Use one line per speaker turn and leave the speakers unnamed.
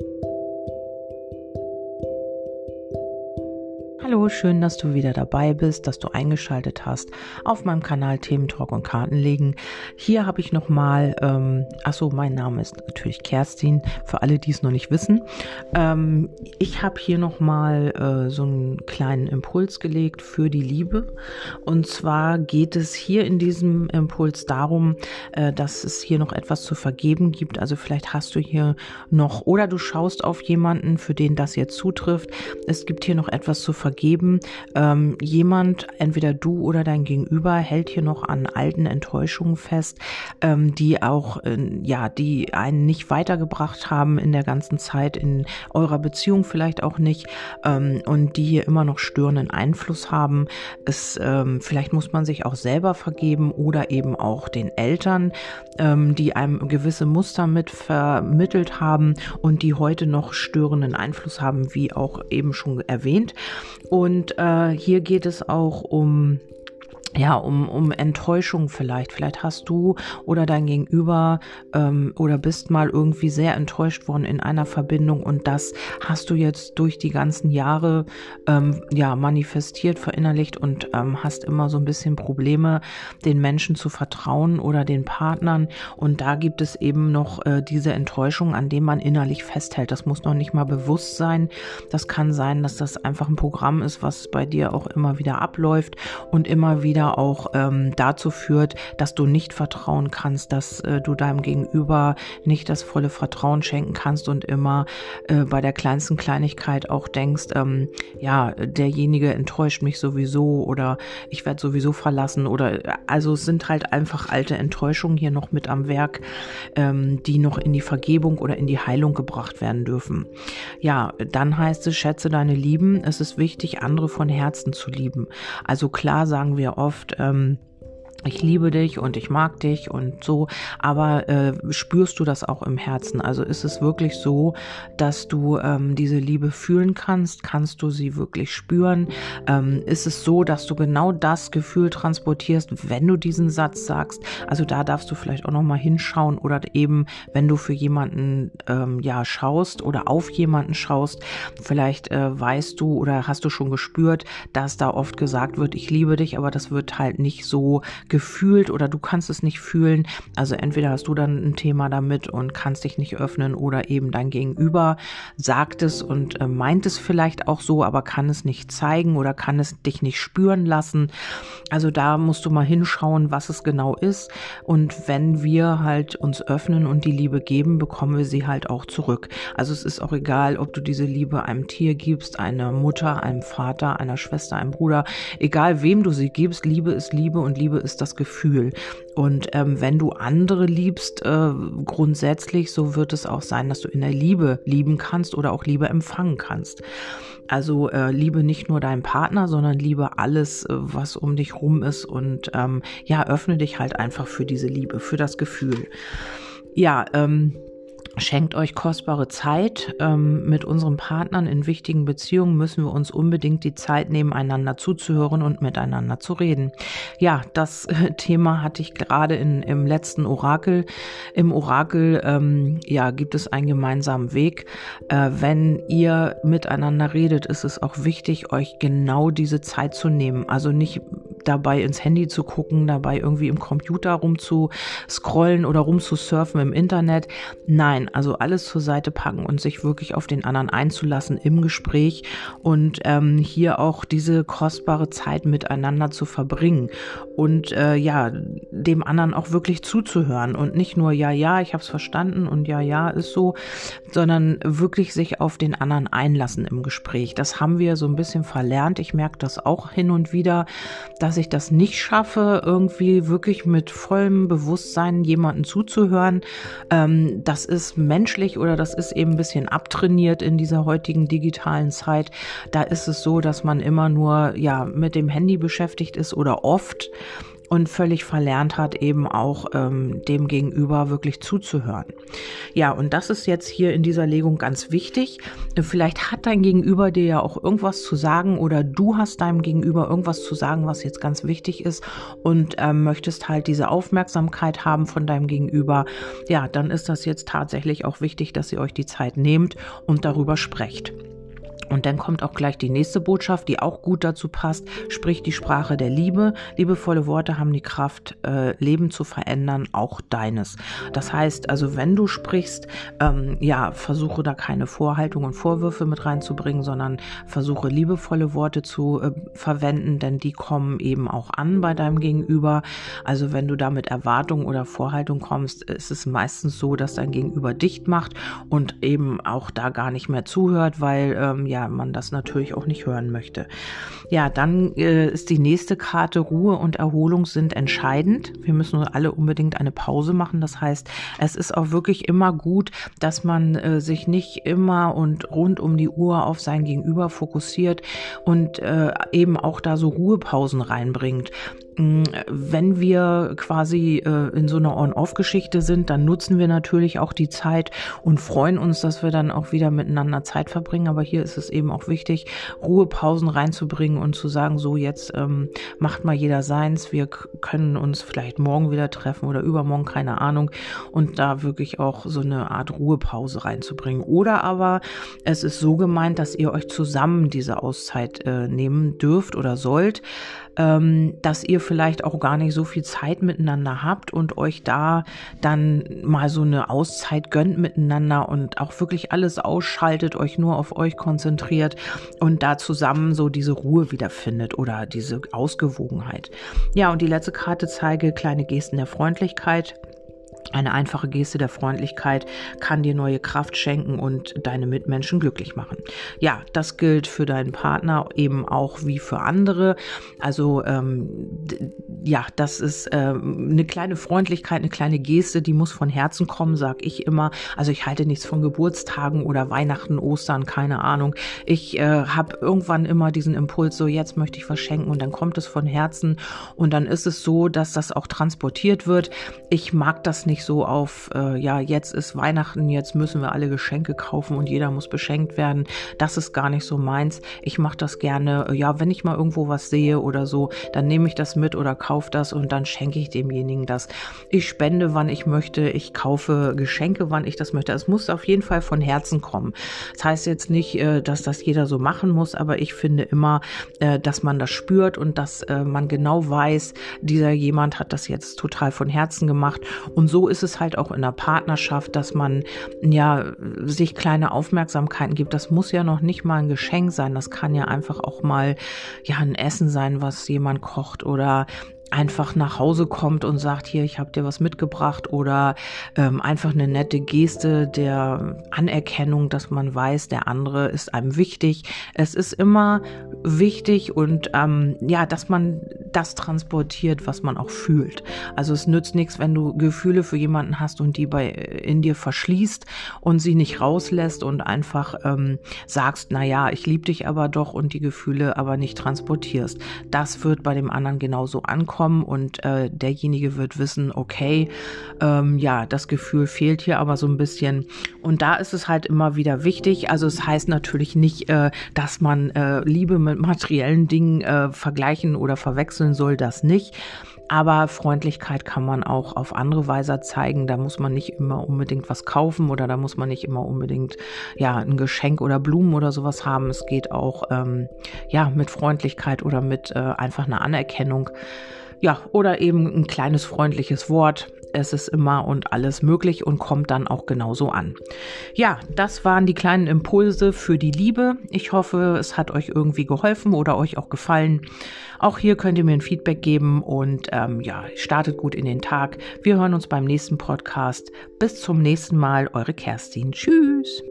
Thank you. Hallo, schön, dass du wieder dabei bist, dass du eingeschaltet hast auf meinem Kanal Themen Talk und Kartenlegen. Hier habe ich nochmal, ähm, achso, mein Name ist natürlich Kerstin, für alle, die es noch nicht wissen. Ähm, ich habe hier nochmal äh, so einen kleinen Impuls gelegt für die Liebe. Und zwar geht es hier in diesem Impuls darum, äh, dass es hier noch etwas zu vergeben gibt. Also vielleicht hast du hier noch, oder du schaust auf jemanden, für den das jetzt zutrifft. Es gibt hier noch etwas zu vergeben vergeben. Ähm, jemand, entweder du oder dein Gegenüber, hält hier noch an alten Enttäuschungen fest, ähm, die auch, äh, ja, die einen nicht weitergebracht haben in der ganzen Zeit, in eurer Beziehung vielleicht auch nicht ähm, und die hier immer noch störenden Einfluss haben. Es, ähm, vielleicht muss man sich auch selber vergeben oder eben auch den Eltern, ähm, die einem gewisse Muster mit vermittelt haben und die heute noch störenden Einfluss haben, wie auch eben schon erwähnt. Und äh, hier geht es auch um ja, um, um Enttäuschung vielleicht. Vielleicht hast du oder dein Gegenüber ähm, oder bist mal irgendwie sehr enttäuscht worden in einer Verbindung und das hast du jetzt durch die ganzen Jahre ähm, ja manifestiert, verinnerlicht und ähm, hast immer so ein bisschen Probleme, den Menschen zu vertrauen oder den Partnern. Und da gibt es eben noch äh, diese Enttäuschung, an dem man innerlich festhält. Das muss noch nicht mal bewusst sein. Das kann sein, dass das einfach ein Programm ist, was bei dir auch immer wieder abläuft und immer wieder wieder auch ähm, dazu führt, dass du nicht vertrauen kannst, dass äh, du deinem Gegenüber nicht das volle Vertrauen schenken kannst und immer äh, bei der kleinsten Kleinigkeit auch denkst, ähm, ja, derjenige enttäuscht mich sowieso oder ich werde sowieso verlassen oder also es sind halt einfach alte Enttäuschungen hier noch mit am Werk, ähm, die noch in die Vergebung oder in die Heilung gebracht werden dürfen. Ja, dann heißt es, schätze deine Lieben. Es ist wichtig, andere von Herzen zu lieben. Also klar sagen wir oft, oft ähm, ich liebe dich und ich mag dich und so, aber äh, spürst du das auch im Herzen? Also ist es wirklich so, dass du ähm, diese Liebe fühlen kannst? Kannst du sie wirklich spüren? Ähm, ist es so, dass du genau das Gefühl transportierst, wenn du diesen Satz sagst? Also da darfst du vielleicht auch noch mal hinschauen oder eben, wenn du für jemanden ähm, ja schaust oder auf jemanden schaust, vielleicht äh, weißt du oder hast du schon gespürt, dass da oft gesagt wird, ich liebe dich, aber das wird halt nicht so gefühlt oder du kannst es nicht fühlen. Also entweder hast du dann ein Thema damit und kannst dich nicht öffnen oder eben dein Gegenüber sagt es und äh, meint es vielleicht auch so, aber kann es nicht zeigen oder kann es dich nicht spüren lassen. Also da musst du mal hinschauen, was es genau ist. Und wenn wir halt uns öffnen und die Liebe geben, bekommen wir sie halt auch zurück. Also es ist auch egal, ob du diese Liebe einem Tier gibst, einer Mutter, einem Vater, einer Schwester, einem Bruder, egal wem du sie gibst, Liebe ist Liebe und Liebe ist das Gefühl. Und ähm, wenn du andere liebst, äh, grundsätzlich, so wird es auch sein, dass du in der Liebe lieben kannst oder auch Liebe empfangen kannst. Also äh, liebe nicht nur deinen Partner, sondern liebe alles, äh, was um dich rum ist und ähm, ja, öffne dich halt einfach für diese Liebe, für das Gefühl. Ja, ähm, Schenkt euch kostbare Zeit. Ähm, mit unseren Partnern in wichtigen Beziehungen müssen wir uns unbedingt die Zeit nehmen, einander zuzuhören und miteinander zu reden. Ja, das äh, Thema hatte ich gerade im letzten Orakel. Im Orakel ähm, ja, gibt es einen gemeinsamen Weg. Äh, wenn ihr miteinander redet, ist es auch wichtig, euch genau diese Zeit zu nehmen. Also nicht dabei ins Handy zu gucken, dabei irgendwie im Computer rumzuscrollen oder rumzusurfen im Internet. Nein, also alles zur Seite packen und sich wirklich auf den anderen einzulassen im Gespräch und ähm, hier auch diese kostbare Zeit miteinander zu verbringen und äh, ja, dem anderen auch wirklich zuzuhören und nicht nur ja, ja, ich habe es verstanden und ja, ja, ist so, sondern wirklich sich auf den anderen einlassen im Gespräch. Das haben wir so ein bisschen verlernt. Ich merke das auch hin und wieder, dass dass ich das nicht schaffe, irgendwie wirklich mit vollem Bewusstsein jemanden zuzuhören. Ähm, das ist menschlich oder das ist eben ein bisschen abtrainiert in dieser heutigen digitalen Zeit. Da ist es so, dass man immer nur ja mit dem Handy beschäftigt ist oder oft und völlig verlernt hat, eben auch ähm, dem Gegenüber wirklich zuzuhören. Ja, und das ist jetzt hier in dieser Legung ganz wichtig. Vielleicht hat dein Gegenüber dir ja auch irgendwas zu sagen oder du hast deinem Gegenüber irgendwas zu sagen, was jetzt ganz wichtig ist und ähm, möchtest halt diese Aufmerksamkeit haben von deinem Gegenüber. Ja, dann ist das jetzt tatsächlich auch wichtig, dass ihr euch die Zeit nehmt und darüber sprecht. Und dann kommt auch gleich die nächste Botschaft, die auch gut dazu passt. Sprich die Sprache der Liebe. Liebevolle Worte haben die Kraft, äh, Leben zu verändern, auch deines. Das heißt, also wenn du sprichst, ähm, ja, versuche da keine Vorhaltung und Vorwürfe mit reinzubringen, sondern versuche liebevolle Worte zu äh, verwenden, denn die kommen eben auch an bei deinem Gegenüber. Also wenn du da mit Erwartung oder Vorhaltung kommst, ist es meistens so, dass dein Gegenüber dicht macht und eben auch da gar nicht mehr zuhört, weil ähm, ja man das natürlich auch nicht hören möchte. Ja, dann äh, ist die nächste Karte Ruhe und Erholung sind entscheidend. Wir müssen alle unbedingt eine Pause machen. Das heißt, es ist auch wirklich immer gut, dass man äh, sich nicht immer und rund um die Uhr auf sein Gegenüber fokussiert und äh, eben auch da so Ruhepausen reinbringt. Mm, wenn wir quasi äh, in so einer On-Off-Geschichte sind, dann nutzen wir natürlich auch die Zeit und freuen uns, dass wir dann auch wieder miteinander Zeit verbringen. Aber hier ist es eben auch wichtig, Ruhepausen reinzubringen und zu sagen, so jetzt ähm, macht mal jeder seins. Wir können uns vielleicht morgen wieder treffen oder übermorgen, keine Ahnung. Und da wirklich auch so eine Art Ruhepause reinzubringen. Oder aber es ist so gemeint, dass ihr euch zusammen diese Auszeit äh, nehmen dürft oder sollt ähm, dass ihr vielleicht auch gar nicht so viel Zeit miteinander habt und euch da dann mal so eine Auszeit gönnt miteinander und auch wirklich alles ausschaltet, euch nur auf euch konzentriert und da zusammen so diese Ruhe wiederfindet oder diese Ausgewogenheit. Ja, und die letzte Karte zeige kleine Gesten der Freundlichkeit. Eine einfache Geste der Freundlichkeit kann dir neue Kraft schenken und deine Mitmenschen glücklich machen. Ja, das gilt für deinen Partner eben auch wie für andere. Also ähm, ja, das ist ähm, eine kleine Freundlichkeit, eine kleine Geste, die muss von Herzen kommen, sag ich immer. Also ich halte nichts von Geburtstagen oder Weihnachten, Ostern, keine Ahnung. Ich äh, habe irgendwann immer diesen Impuls, so jetzt möchte ich was schenken und dann kommt es von Herzen und dann ist es so, dass das auch transportiert wird. Ich mag das nicht nicht so auf, äh, ja, jetzt ist Weihnachten, jetzt müssen wir alle Geschenke kaufen und jeder muss beschenkt werden. Das ist gar nicht so meins. Ich mache das gerne, äh, ja, wenn ich mal irgendwo was sehe oder so, dann nehme ich das mit oder kaufe das und dann schenke ich demjenigen das. Ich spende, wann ich möchte. Ich kaufe Geschenke, wann ich das möchte. Es muss auf jeden Fall von Herzen kommen. Das heißt jetzt nicht, äh, dass das jeder so machen muss, aber ich finde immer, äh, dass man das spürt und dass äh, man genau weiß, dieser jemand hat das jetzt total von Herzen gemacht und so ist es halt auch in der Partnerschaft, dass man ja sich kleine Aufmerksamkeiten gibt. Das muss ja noch nicht mal ein Geschenk sein. Das kann ja einfach auch mal ja ein Essen sein, was jemand kocht oder einfach nach Hause kommt und sagt, hier, ich habe dir was mitgebracht oder ähm, einfach eine nette Geste der Anerkennung, dass man weiß, der andere ist einem wichtig. Es ist immer wichtig und ähm, ja, dass man das transportiert, was man auch fühlt. Also es nützt nichts, wenn du Gefühle für jemanden hast und die bei in dir verschließt und sie nicht rauslässt und einfach ähm, sagst, na ja, ich liebe dich aber doch und die Gefühle aber nicht transportierst. Das wird bei dem anderen genauso ankommen kommen und äh, derjenige wird wissen, okay, ähm, ja, das Gefühl fehlt hier aber so ein bisschen. Und da ist es halt immer wieder wichtig. Also es heißt natürlich nicht, äh, dass man äh, Liebe mit materiellen Dingen äh, vergleichen oder verwechseln soll, das nicht. Aber Freundlichkeit kann man auch auf andere Weise zeigen. Da muss man nicht immer unbedingt was kaufen oder da muss man nicht immer unbedingt ja ein Geschenk oder Blumen oder sowas haben. Es geht auch ähm, ja mit Freundlichkeit oder mit äh, einfach einer Anerkennung. Ja, oder eben ein kleines freundliches Wort. Es ist immer und alles möglich und kommt dann auch genauso an. Ja, das waren die kleinen Impulse für die Liebe. Ich hoffe, es hat euch irgendwie geholfen oder euch auch gefallen. Auch hier könnt ihr mir ein Feedback geben und ähm, ja, startet gut in den Tag. Wir hören uns beim nächsten Podcast. Bis zum nächsten Mal, eure Kerstin. Tschüss.